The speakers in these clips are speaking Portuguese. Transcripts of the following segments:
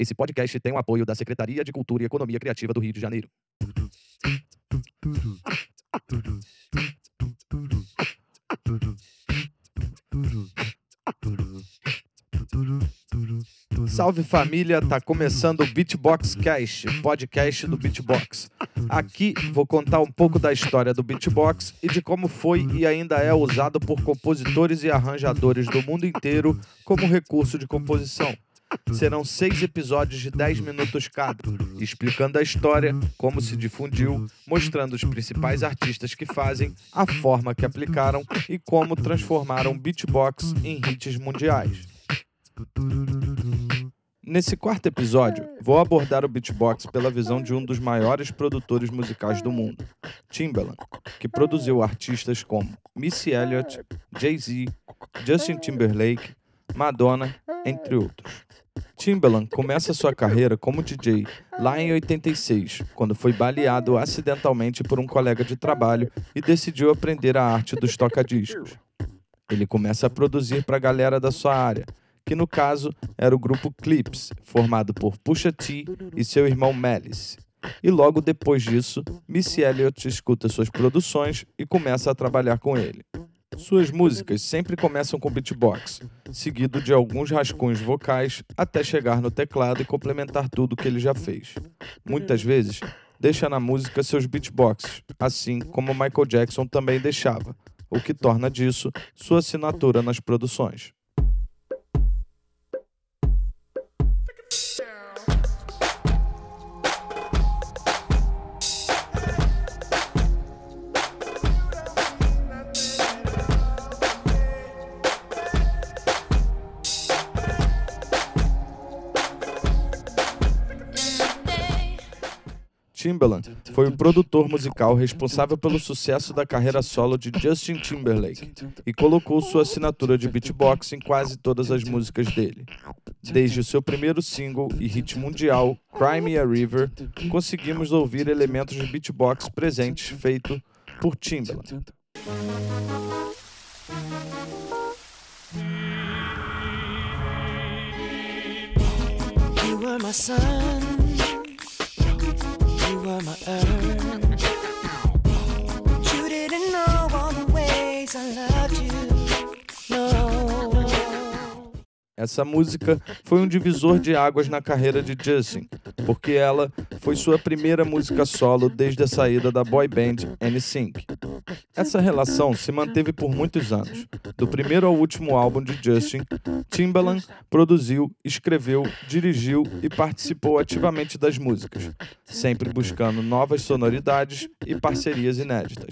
Esse podcast tem o apoio da Secretaria de Cultura e Economia Criativa do Rio de Janeiro. Salve família, tá começando o Beatbox Cast, podcast do Beatbox. Aqui vou contar um pouco da história do beatbox e de como foi e ainda é usado por compositores e arranjadores do mundo inteiro como recurso de composição. Serão seis episódios de 10 minutos cada, explicando a história, como se difundiu, mostrando os principais artistas que fazem, a forma que aplicaram e como transformaram beatbox em hits mundiais. Nesse quarto episódio, vou abordar o beatbox pela visão de um dos maiores produtores musicais do mundo, Timbaland, que produziu artistas como Missy Elliott, Jay-Z, Justin Timberlake, Madonna, entre outros. Timbaland começa sua carreira como DJ lá em 86, quando foi baleado acidentalmente por um colega de trabalho e decidiu aprender a arte dos toca-discos. Ele começa a produzir para a galera da sua área, que no caso era o grupo Clips, formado por Pusha T e seu irmão Malice. E logo depois disso, Missy Elliott escuta suas produções e começa a trabalhar com ele. Suas músicas sempre começam com beatbox, seguido de alguns rascunhos vocais até chegar no teclado e complementar tudo que ele já fez. Muitas vezes, deixa na música seus beatboxes, assim como Michael Jackson também deixava, o que torna disso sua assinatura nas produções. Timbaland foi o produtor musical responsável pelo sucesso da carreira solo de Justin Timberlake e colocou sua assinatura de beatbox em quase todas as músicas dele. Desde o seu primeiro single e hit mundial, Cry Me a River, conseguimos ouvir elementos de beatbox presentes feito por Timbaland. You were my But you didn't know all the ways I loved you. No. Essa música foi um divisor de águas na carreira de Justin, porque ela foi sua primeira música solo desde a saída da boy band NSYNC. Essa relação se manteve por muitos anos. Do primeiro ao último álbum de Justin, Timbaland produziu, escreveu, dirigiu e participou ativamente das músicas, sempre buscando novas sonoridades e parcerias inéditas.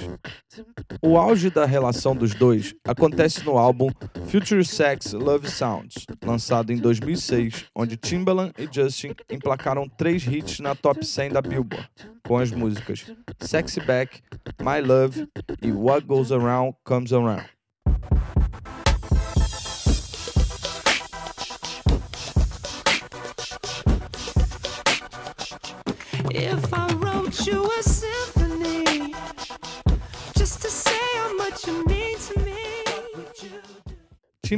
O auge da relação dos dois acontece no álbum Future Sex Love Sounds, lançado em 2006, onde Timbaland e Justin emplacaram três hits na top 100 da Billboard, com as músicas Sexy Back, My Love e What Goes Around Comes Around.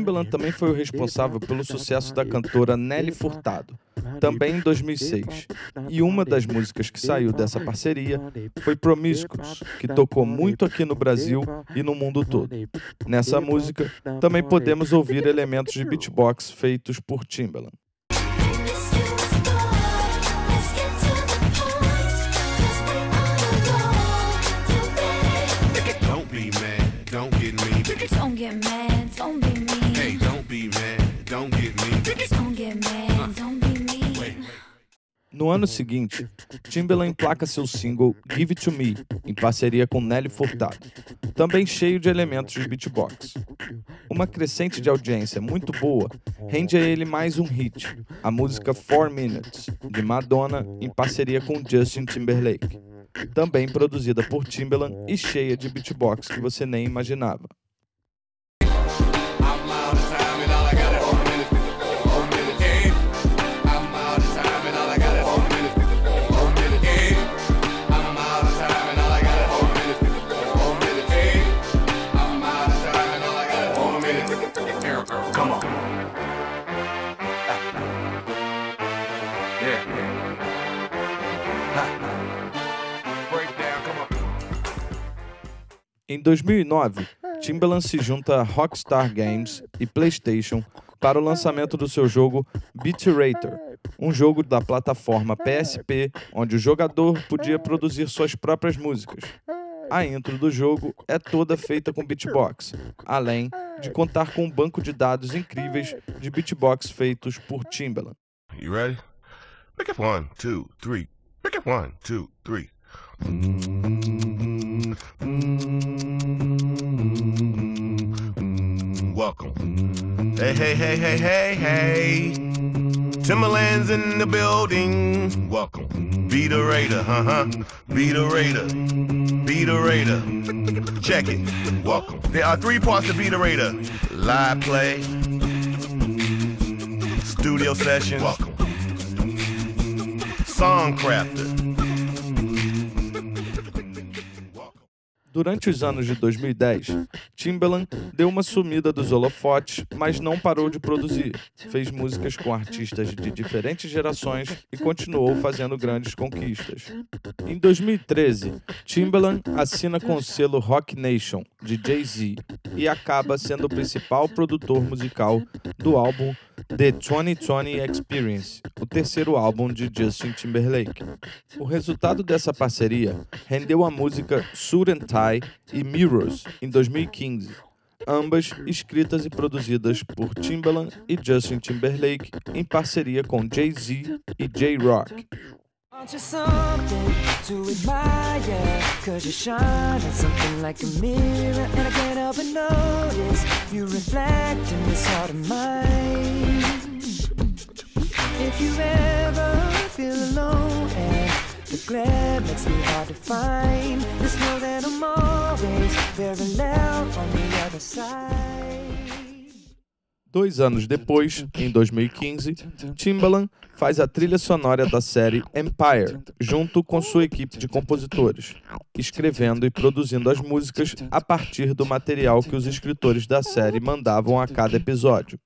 Timbaland também foi o responsável pelo sucesso da cantora Nelly Furtado, também em 2006. E uma das músicas que saiu dessa parceria foi Promiscuous, que tocou muito aqui no Brasil e no mundo todo. Nessa música, também podemos ouvir elementos de beatbox feitos por Timbaland. Don't get mad, don't be mean. No ano seguinte, Timbaland emplaca seu single Give It To Me, em parceria com Nelly Furtado, também cheio de elementos de beatbox. Uma crescente de audiência muito boa rende a ele mais um hit, a música Four Minutes, de Madonna, em parceria com Justin Timberlake, também produzida por Timbaland e cheia de beatbox que você nem imaginava. Em 2009, Timbaland se junta a Rockstar Games e PlayStation para o lançamento do seu jogo Beat Rater, um jogo da plataforma PSP onde o jogador podia produzir suas próprias músicas. A intro do jogo é toda feita com beatbox, além de contar com um banco de dados incríveis de beatbox feitos por Timbaland. You ready? Pick up one, two, three. Pick up one, two, three. Mm, mm, welcome. Hey, hey, hey, hey, hey, hey. Timberlands in the building. Welcome. Be the Raider, huh? huh. Be the Raider. Be the Raider. Check it. Welcome. There are three parts to Be the Raider live play, studio session. Welcome. Song crafter. Durante os anos de 2010, Timbaland deu uma sumida dos holofotes, mas não parou de produzir. Fez músicas com artistas de diferentes gerações e continuou fazendo grandes conquistas. Em 2013, Timbaland assina com o selo Rock Nation de Jay-Z e acaba sendo o principal produtor musical do álbum The 2020 Experience, o terceiro álbum de Justin Timberlake. O resultado dessa parceria rendeu a música Suit and Tie e Mirrors em 2015, ambas escritas e produzidas por Timbaland e Justin Timberlake em parceria com Jay-Z e J-Rock. The glare makes me hard to find Just know that I'm always Dois anos depois, em 2015, Timbaland faz a trilha sonora da série Empire, junto com sua equipe de compositores, escrevendo e produzindo as músicas a partir do material que os escritores da série mandavam a cada episódio.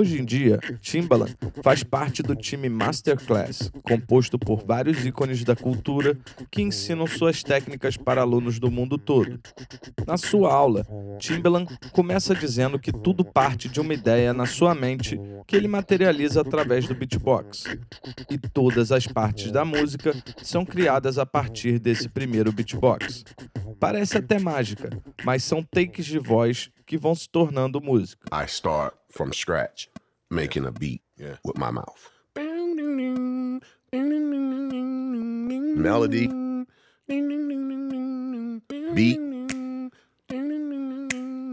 Hoje em dia, Timbaland faz parte do time Masterclass, composto por vários ícones da cultura que ensinam suas técnicas para alunos do mundo todo. Na sua aula, Timbaland começa dizendo que tudo parte de uma ideia na sua mente que ele materializa através do beatbox. E todas as partes da música são criadas a partir desse primeiro beatbox. Parece até mágica, mas são takes de voz que vão se tornando música. I start from scratch, making a beat with my mouth. Melody, beat,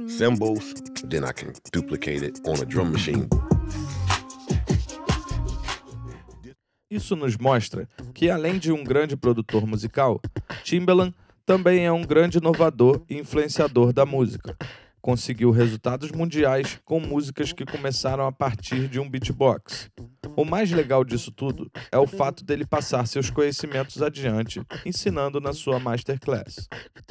cymbals, then I can duplicate it on a drum machine. Isso nos mostra que, além de um grande produtor musical, Timbaland também é um grande inovador e influenciador da música. Conseguiu resultados mundiais com músicas que começaram a partir de um beatbox. O mais legal disso tudo é o fato dele passar seus conhecimentos adiante, ensinando na sua masterclass.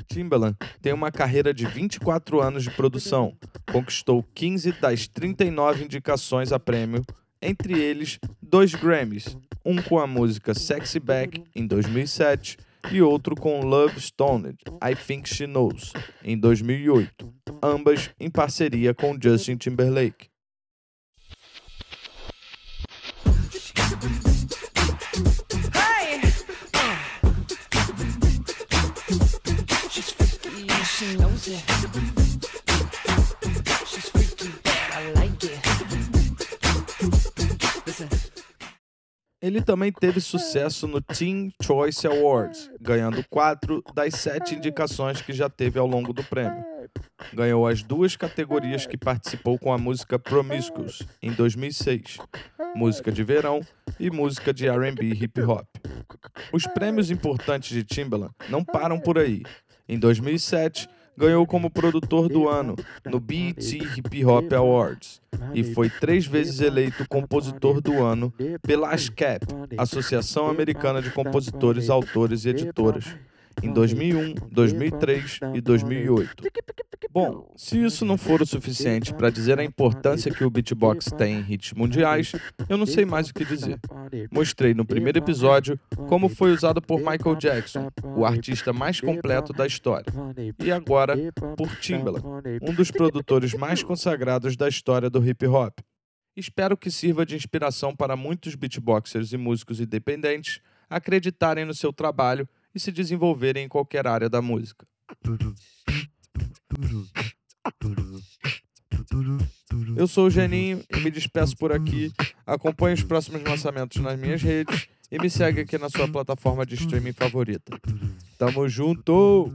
Timbaland tem uma carreira de 24 anos de produção, conquistou 15 das 39 indicações a prêmio, entre eles dois Grammys, um com a música Sexy Back em 2007 e outro com Love Stoned, I Think She Knows, em 2008, ambas em parceria com Justin Timberlake. Ele também teve sucesso no Teen Choice Awards, ganhando quatro das sete indicações que já teve ao longo do prêmio. Ganhou as duas categorias que participou com a música Promiscuous em 2006, música de verão e música de R&B hip hop. Os prêmios importantes de Timbaland não param por aí. Em 2007, ganhou como produtor do ano no BET Hip Hop Awards e foi três vezes eleito compositor do ano pela ASCAP, Associação Americana de Compositores, Autores e Editoras, em 2001, 2003 e 2008. Bom, se isso não for o suficiente para dizer a importância que o beatbox tem em hits mundiais, eu não sei mais o que dizer. Mostrei no primeiro episódio como foi usado por Michael Jackson, o artista mais completo da história, e agora por Timbaland, um dos produtores mais consagrados da história do hip hop. Espero que sirva de inspiração para muitos beatboxers e músicos independentes acreditarem no seu trabalho e se desenvolverem em qualquer área da música. Eu sou o Geninho e me despeço por aqui. Acompanhe os próximos lançamentos nas minhas redes e me segue aqui na sua plataforma de streaming favorita. Tamo junto!